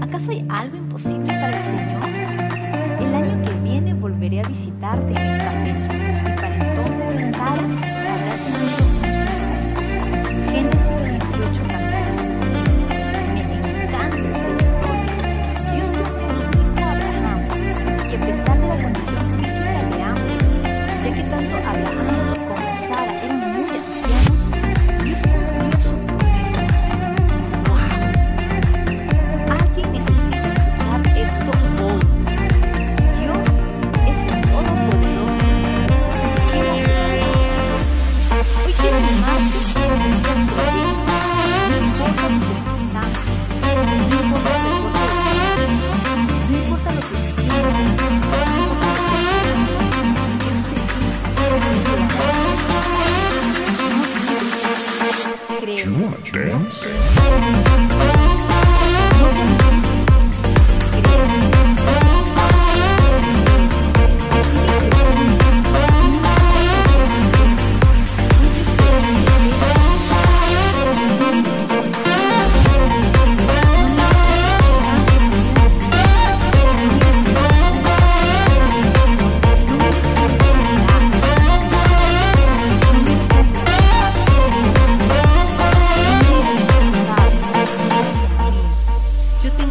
¿Acaso hay algo imposible para el Señor? El año que viene volveré a visitarte, mis you want. Dance. dance.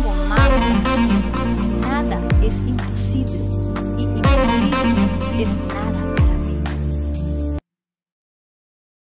more